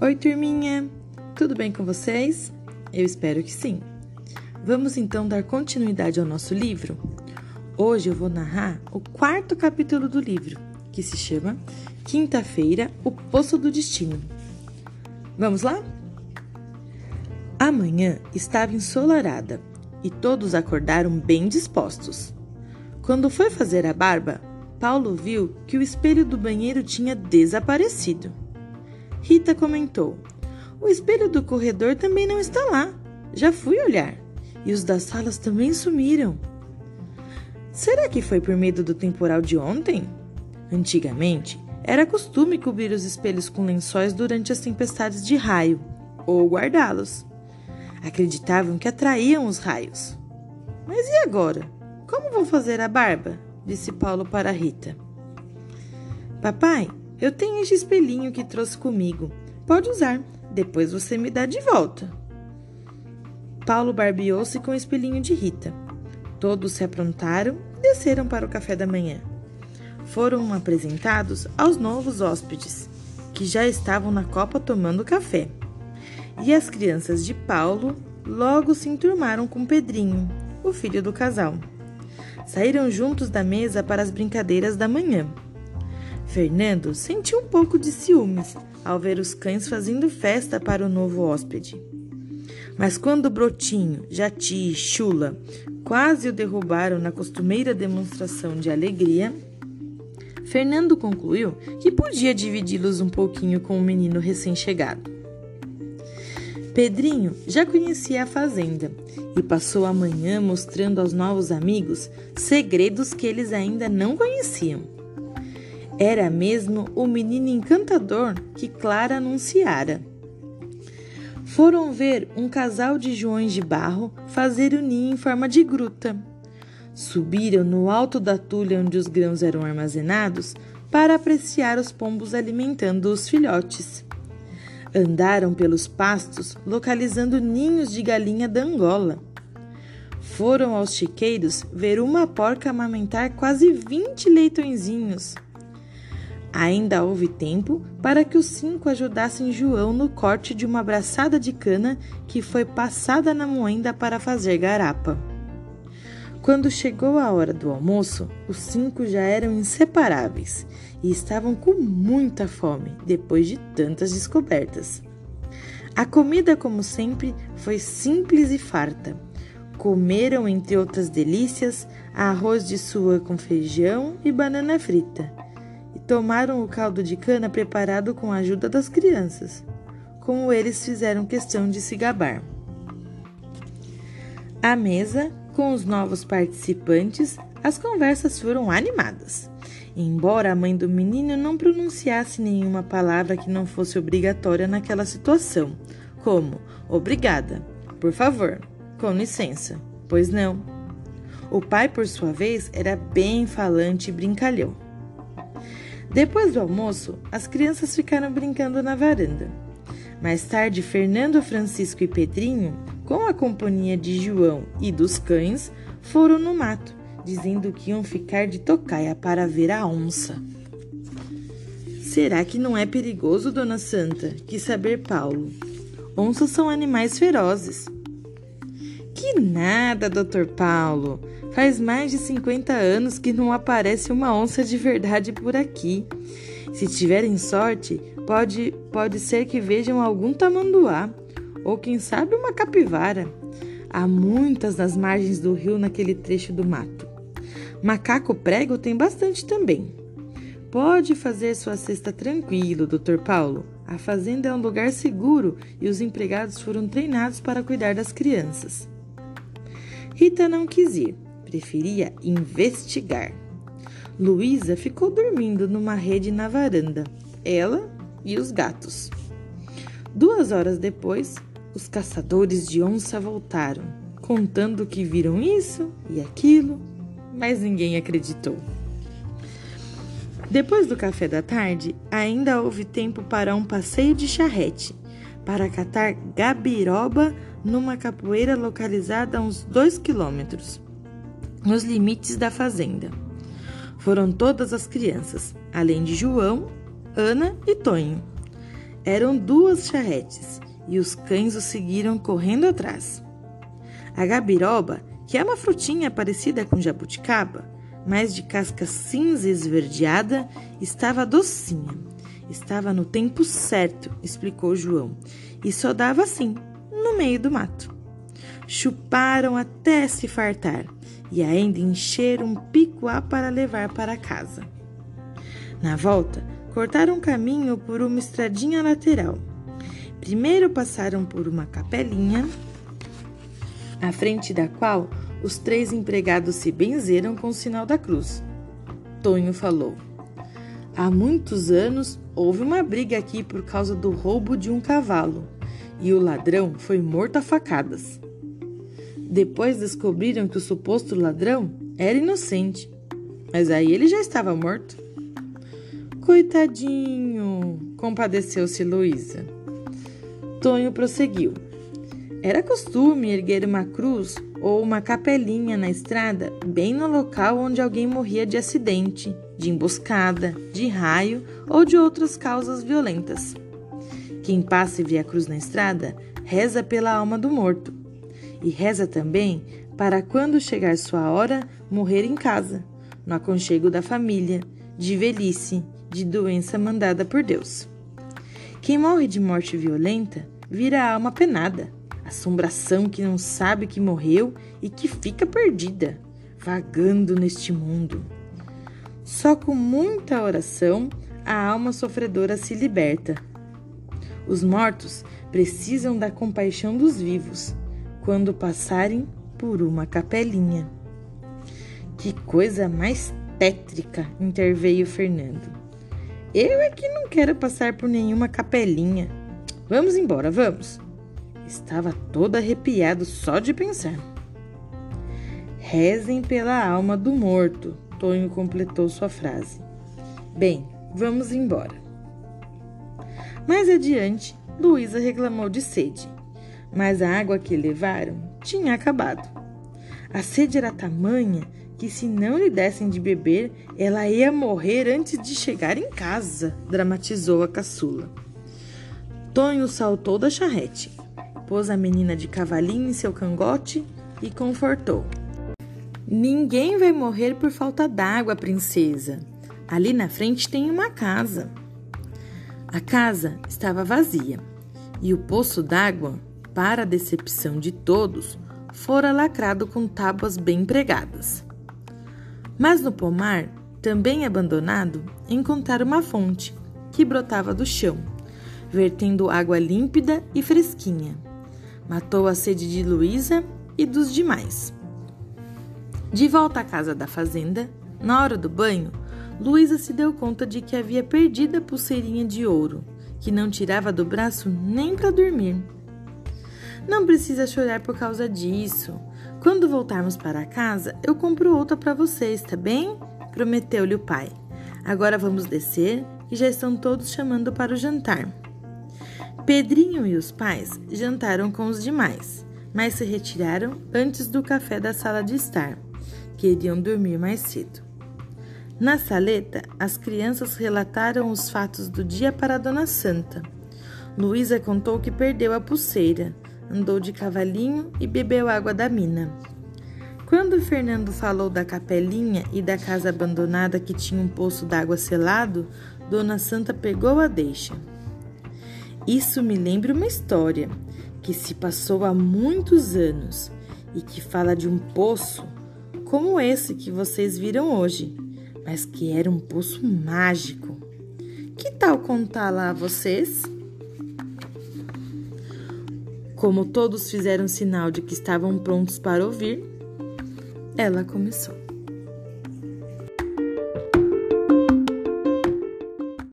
Oi, turminha! Tudo bem com vocês? Eu espero que sim. Vamos então dar continuidade ao nosso livro? Hoje eu vou narrar o quarto capítulo do livro, que se chama Quinta-feira O Poço do Destino. Vamos lá? Amanhã estava ensolarada e todos acordaram bem dispostos. Quando foi fazer a barba, Paulo viu que o espelho do banheiro tinha desaparecido. Rita comentou: O espelho do corredor também não está lá. Já fui olhar. E os das salas também sumiram. Será que foi por medo do temporal de ontem? Antigamente, era costume cobrir os espelhos com lençóis durante as tempestades de raio ou guardá-los. Acreditavam que atraíam os raios. Mas e agora? Como vou fazer a barba? disse Paulo para Rita. Papai, eu tenho este espelhinho que trouxe comigo. Pode usar. Depois você me dá de volta. Paulo barbeou-se com o espelhinho de Rita. Todos se aprontaram e desceram para o café da manhã. Foram apresentados aos novos hóspedes, que já estavam na copa tomando café. E as crianças de Paulo logo se enturmaram com Pedrinho, o filho do casal. Saíram juntos da mesa para as brincadeiras da manhã. Fernando sentiu um pouco de ciúmes ao ver os cães fazendo festa para o novo hóspede. Mas quando Brotinho, Jati e Chula quase o derrubaram na costumeira demonstração de alegria, Fernando concluiu que podia dividi-los um pouquinho com o menino recém-chegado. Pedrinho já conhecia a fazenda e passou a manhã mostrando aos novos amigos segredos que eles ainda não conheciam. Era mesmo o menino encantador que Clara anunciara. Foram ver um casal de joões de barro fazer o ninho em forma de gruta. Subiram no alto da tulha onde os grãos eram armazenados para apreciar os pombos alimentando os filhotes. Andaram pelos pastos localizando ninhos de galinha da Angola. Foram aos chiqueiros ver uma porca amamentar quase 20 leitõezinhos. Ainda houve tempo para que os cinco ajudassem João no corte de uma braçada de cana que foi passada na moenda para fazer garapa. Quando chegou a hora do almoço, os cinco já eram inseparáveis e estavam com muita fome depois de tantas descobertas. A comida, como sempre, foi simples e farta. Comeram, entre outras delícias, arroz de sua com feijão e banana frita e tomaram o caldo de cana preparado com a ajuda das crianças, como eles fizeram questão de se gabar. À mesa, com os novos participantes, as conversas foram animadas. Embora a mãe do menino não pronunciasse nenhuma palavra que não fosse obrigatória naquela situação, como obrigada, por favor, com licença, pois não. O pai, por sua vez, era bem falante e brincalhão. Depois do almoço, as crianças ficaram brincando na varanda. Mais tarde, Fernando, Francisco e Pedrinho, com a companhia de João e dos cães, foram no mato, dizendo que iam ficar de tocaia para ver a onça. Será que não é perigoso, Dona Santa? Quis saber Paulo. Onças são animais ferozes. Que nada, Doutor Paulo. Faz mais de 50 anos que não aparece uma onça de verdade por aqui. Se tiverem sorte, pode, pode ser que vejam algum tamanduá ou quem sabe uma capivara. Há muitas nas margens do rio naquele trecho do mato. Macaco prego tem bastante também. Pode fazer sua cesta tranquilo, Dr. Paulo. A fazenda é um lugar seguro e os empregados foram treinados para cuidar das crianças. Rita não quis ir preferia investigar. Luísa ficou dormindo numa rede na varanda, ela e os gatos. Duas horas depois, os caçadores de onça voltaram, contando que viram isso e aquilo, mas ninguém acreditou. Depois do café da tarde, ainda houve tempo para um passeio de charrete, para catar gabiroba numa capoeira localizada a uns dois quilômetros. nos limites da fazenda. Foram todas as crianças, além de João, Ana e Tonho. Eram duas charretes e os cães os seguiram correndo atrás. A gabiroba, que é uma frutinha parecida com jabuticaba, mas de casca cinza esverdeada, estava docinha. Estava no tempo certo, explicou João, e só dava assim, no meio do mato. Chuparam até se fartar e ainda encheram um picuá para levar para casa. Na volta, cortaram caminho por uma estradinha lateral. Primeiro passaram por uma capelinha, à frente da qual os três empregados se benzeram com o sinal da cruz. Tonho falou: Há muitos anos houve uma briga aqui por causa do roubo de um cavalo e o ladrão foi morto a facadas. Depois descobriram que o suposto ladrão era inocente, mas aí ele já estava morto. Coitadinho, compadeceu-se Luísa. Tonho prosseguiu. Era costume erguer uma cruz ou uma capelinha na estrada, bem no local onde alguém morria de acidente, de emboscada, de raio ou de outras causas violentas. Quem passa e vê a cruz na estrada reza pela alma do morto e reza também para quando chegar sua hora morrer em casa, no aconchego da família, de velhice, de doença mandada por Deus. Quem morre de morte violenta vira alma penada, assombração que não sabe que morreu e que fica perdida, vagando neste mundo. Só com muita oração a alma sofredora se liberta. Os mortos precisam da compaixão dos vivos quando passarem por uma capelinha. Que coisa mais tétrica, interveio Fernando. Eu é que não quero passar por nenhuma capelinha. Vamos embora, vamos. Estava todo arrepiado só de pensar. Rezem pela alma do morto, Tonho completou sua frase. Bem, vamos embora. Mais adiante, Luísa reclamou de sede mas a água que levaram tinha acabado. A sede era tamanha que, se não lhe dessem de beber, ela ia morrer antes de chegar em casa, dramatizou a caçula. Tonho saltou da charrete, pôs a menina de cavalinho em seu cangote e confortou. Ninguém vai morrer por falta d'água, princesa. Ali na frente tem uma casa. A casa estava vazia e o poço d'água para a decepção de todos, fora lacrado com tábuas bem pregadas. Mas no pomar, também abandonado, encontraram uma fonte que brotava do chão, vertendo água límpida e fresquinha. Matou a sede de Luísa e dos demais. De volta à casa da fazenda, na hora do banho, Luísa se deu conta de que havia perdido a pulseirinha de ouro, que não tirava do braço nem para dormir. Não precisa chorar por causa disso. Quando voltarmos para casa, eu compro outra para vocês, tá bem? Prometeu-lhe o pai. Agora vamos descer, que já estão todos chamando para o jantar. Pedrinho e os pais jantaram com os demais, mas se retiraram antes do café da sala de estar. Queriam dormir mais cedo. Na saleta, as crianças relataram os fatos do dia para a Dona Santa. Luísa contou que perdeu a pulseira, andou de cavalinho e bebeu água da mina. Quando Fernando falou da capelinha e da casa abandonada que tinha um poço d'água selado, Dona Santa pegou a deixa. Isso me lembra uma história que se passou há muitos anos e que fala de um poço como esse que vocês viram hoje, mas que era um poço mágico. Que tal contá-la a vocês? Como todos fizeram sinal de que estavam prontos para ouvir, ela começou.